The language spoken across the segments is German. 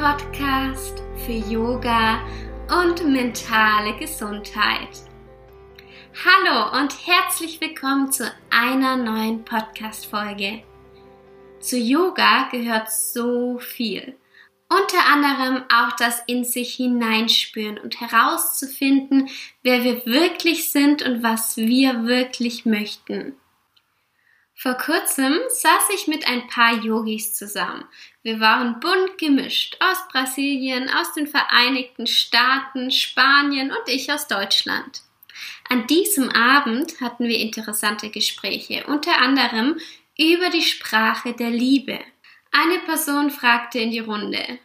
Podcast für Yoga und mentale Gesundheit. Hallo und herzlich willkommen zu einer neuen Podcast-Folge. Zu Yoga gehört so viel. Unter anderem auch das in sich hineinspüren und herauszufinden, wer wir wirklich sind und was wir wirklich möchten. Vor kurzem saß ich mit ein paar Yogis zusammen. Wir waren bunt gemischt aus Brasilien, aus den Vereinigten Staaten, Spanien und ich aus Deutschland. An diesem Abend hatten wir interessante Gespräche, unter anderem über die Sprache der Liebe. Eine Person fragte in die Runde,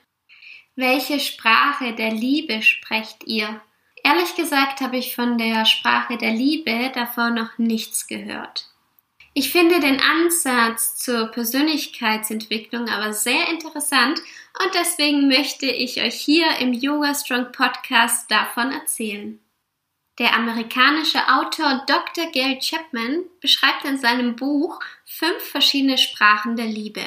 welche Sprache der Liebe sprecht ihr? Ehrlich gesagt habe ich von der Sprache der Liebe davor noch nichts gehört. Ich finde den Ansatz zur Persönlichkeitsentwicklung aber sehr interessant und deswegen möchte ich euch hier im Yoga Strong Podcast davon erzählen. Der amerikanische Autor Dr. Gail Chapman beschreibt in seinem Buch fünf verschiedene Sprachen der Liebe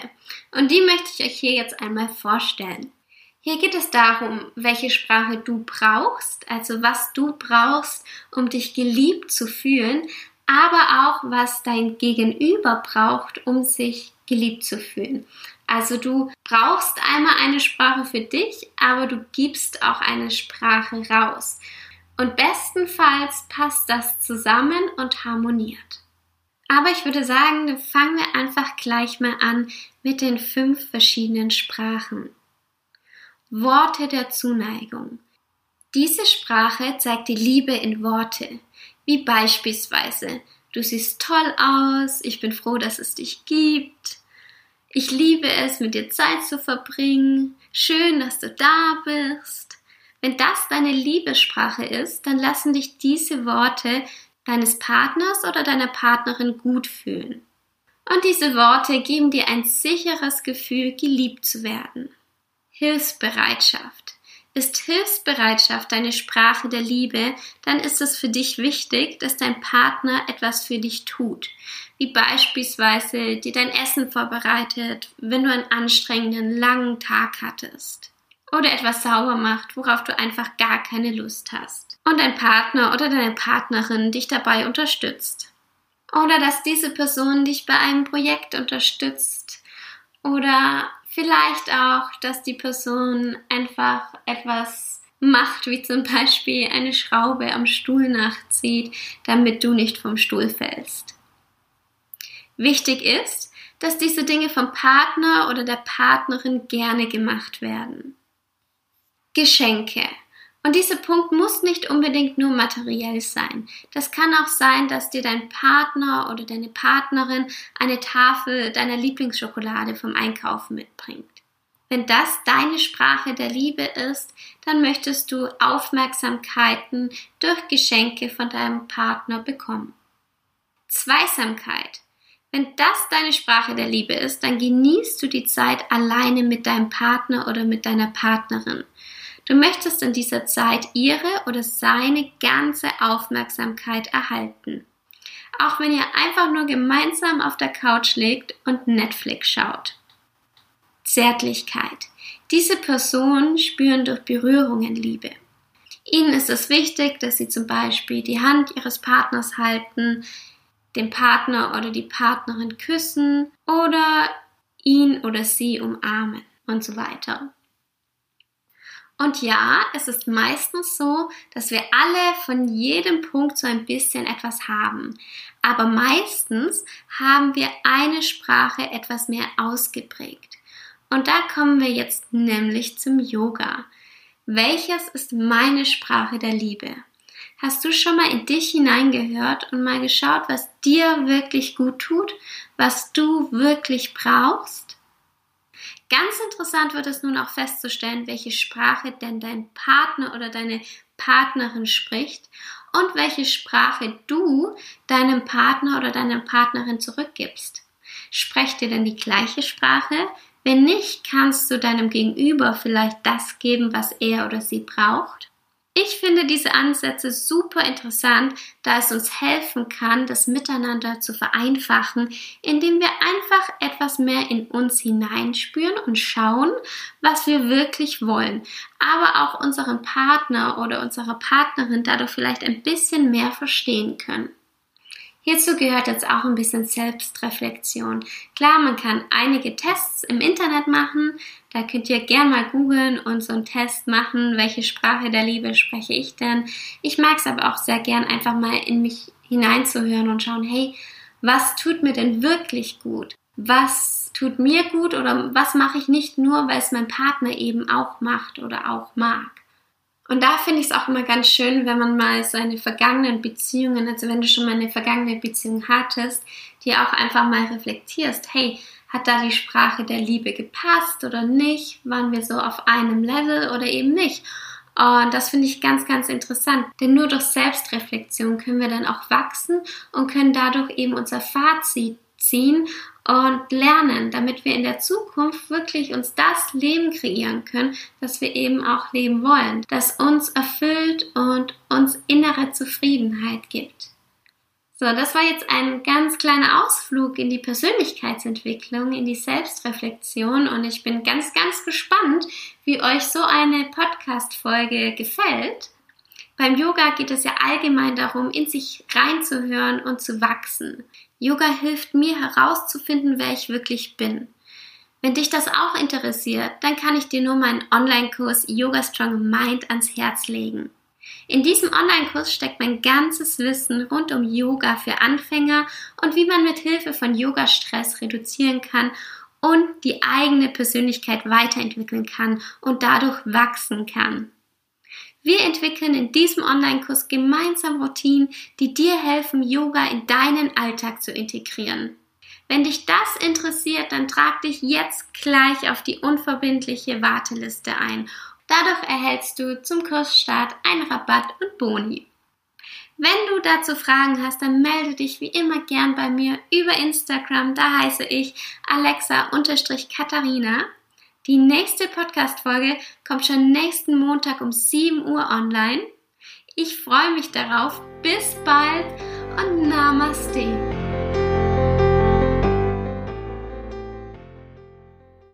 und die möchte ich euch hier jetzt einmal vorstellen. Hier geht es darum, welche Sprache du brauchst, also was du brauchst, um dich geliebt zu fühlen, aber auch was dein Gegenüber braucht, um sich geliebt zu fühlen. Also du brauchst einmal eine Sprache für dich, aber du gibst auch eine Sprache raus. Und bestenfalls passt das zusammen und harmoniert. Aber ich würde sagen, fangen wir einfach gleich mal an mit den fünf verschiedenen Sprachen. Worte der Zuneigung. Diese Sprache zeigt die Liebe in Worte wie beispielsweise Du siehst toll aus, ich bin froh, dass es dich gibt, ich liebe es, mit dir Zeit zu verbringen, schön, dass du da bist. Wenn das deine Liebessprache ist, dann lassen dich diese Worte deines Partners oder deiner Partnerin gut fühlen. Und diese Worte geben dir ein sicheres Gefühl, geliebt zu werden. Hilfsbereitschaft. Ist Hilfsbereitschaft deine Sprache der Liebe, dann ist es für dich wichtig, dass dein Partner etwas für dich tut, wie beispielsweise dir dein Essen vorbereitet, wenn du einen anstrengenden, langen Tag hattest. Oder etwas sauber macht, worauf du einfach gar keine Lust hast. Und dein Partner oder deine Partnerin dich dabei unterstützt. Oder dass diese Person dich bei einem Projekt unterstützt. Oder Vielleicht auch, dass die Person einfach etwas macht, wie zum Beispiel eine Schraube am Stuhl nachzieht, damit du nicht vom Stuhl fällst. Wichtig ist, dass diese Dinge vom Partner oder der Partnerin gerne gemacht werden. Geschenke. Und dieser Punkt muss nicht unbedingt nur materiell sein. Das kann auch sein, dass dir dein Partner oder deine Partnerin eine Tafel deiner Lieblingsschokolade vom Einkaufen mitbringt. Wenn das deine Sprache der Liebe ist, dann möchtest du Aufmerksamkeiten durch Geschenke von deinem Partner bekommen. Zweisamkeit. Wenn das deine Sprache der Liebe ist, dann genießt du die Zeit alleine mit deinem Partner oder mit deiner Partnerin. Du möchtest in dieser Zeit ihre oder seine ganze Aufmerksamkeit erhalten. Auch wenn ihr einfach nur gemeinsam auf der Couch liegt und Netflix schaut. Zärtlichkeit. Diese Personen spüren durch Berührungen Liebe. Ihnen ist es wichtig, dass sie zum Beispiel die Hand ihres Partners halten, den Partner oder die Partnerin küssen oder ihn oder sie umarmen und so weiter. Und ja, es ist meistens so, dass wir alle von jedem Punkt so ein bisschen etwas haben. Aber meistens haben wir eine Sprache etwas mehr ausgeprägt. Und da kommen wir jetzt nämlich zum Yoga. Welches ist meine Sprache der Liebe? Hast du schon mal in dich hineingehört und mal geschaut, was dir wirklich gut tut, was du wirklich brauchst? Ganz interessant wird es nun auch festzustellen, welche Sprache denn dein Partner oder deine Partnerin spricht und welche Sprache du deinem Partner oder deiner Partnerin zurückgibst. Sprecht ihr denn die gleiche Sprache? Wenn nicht, kannst du deinem Gegenüber vielleicht das geben, was er oder sie braucht. Ich finde diese Ansätze super interessant, da es uns helfen kann, das Miteinander zu vereinfachen, indem wir einfach etwas mehr in uns hineinspüren und schauen, was wir wirklich wollen, aber auch unseren Partner oder unsere Partnerin dadurch vielleicht ein bisschen mehr verstehen können. Hierzu gehört jetzt auch ein bisschen Selbstreflexion. Klar, man kann einige Tests im Internet machen. Da könnt ihr gerne mal googeln und so einen Test machen, welche Sprache der Liebe spreche ich denn. Ich mag es aber auch sehr gern, einfach mal in mich hineinzuhören und schauen, hey, was tut mir denn wirklich gut? Was tut mir gut oder was mache ich nicht nur, weil es mein Partner eben auch macht oder auch mag? Und da finde ich es auch immer ganz schön, wenn man mal seine vergangenen Beziehungen, also wenn du schon mal eine vergangene Beziehung hattest, die auch einfach mal reflektierst, hey, hat da die Sprache der Liebe gepasst oder nicht? Waren wir so auf einem Level oder eben nicht? Und das finde ich ganz, ganz interessant. Denn nur durch Selbstreflexion können wir dann auch wachsen und können dadurch eben unser Fazit ziehen und lernen, damit wir in der Zukunft wirklich uns das Leben kreieren können, das wir eben auch leben wollen, das uns erfüllt und uns innere Zufriedenheit gibt. So, das war jetzt ein ganz kleiner Ausflug in die Persönlichkeitsentwicklung, in die Selbstreflexion und ich bin ganz, ganz gespannt, wie euch so eine Podcast-Folge gefällt. Beim Yoga geht es ja allgemein darum, in sich reinzuhören und zu wachsen. Yoga hilft mir herauszufinden, wer ich wirklich bin. Wenn dich das auch interessiert, dann kann ich dir nur meinen Online-Kurs Yoga Strong Mind ans Herz legen. In diesem Online-Kurs steckt mein ganzes Wissen rund um Yoga für Anfänger und wie man mit Hilfe von Yoga-Stress reduzieren kann und die eigene Persönlichkeit weiterentwickeln kann und dadurch wachsen kann. Wir entwickeln in diesem Online-Kurs gemeinsam Routinen, die dir helfen, Yoga in deinen Alltag zu integrieren. Wenn dich das interessiert, dann trag dich jetzt gleich auf die unverbindliche Warteliste ein. Dadurch erhältst du zum Kursstart einen Rabatt und Boni. Wenn du dazu Fragen hast, dann melde dich wie immer gern bei mir über Instagram. Da heiße ich Alexa-Katharina. Die nächste Podcast-Folge kommt schon nächsten Montag um 7 Uhr online. Ich freue mich darauf. Bis bald und Namaste.